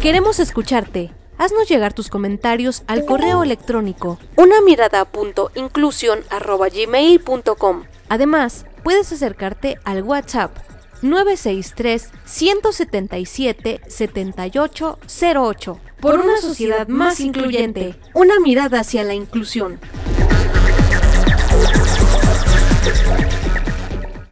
Queremos escucharte. Haznos llegar tus comentarios al correo electrónico una unamirada.inclusión.gmail.com Además, puedes acercarte al WhatsApp 963 177 7808 por una sociedad más incluyente. Una mirada hacia la inclusión.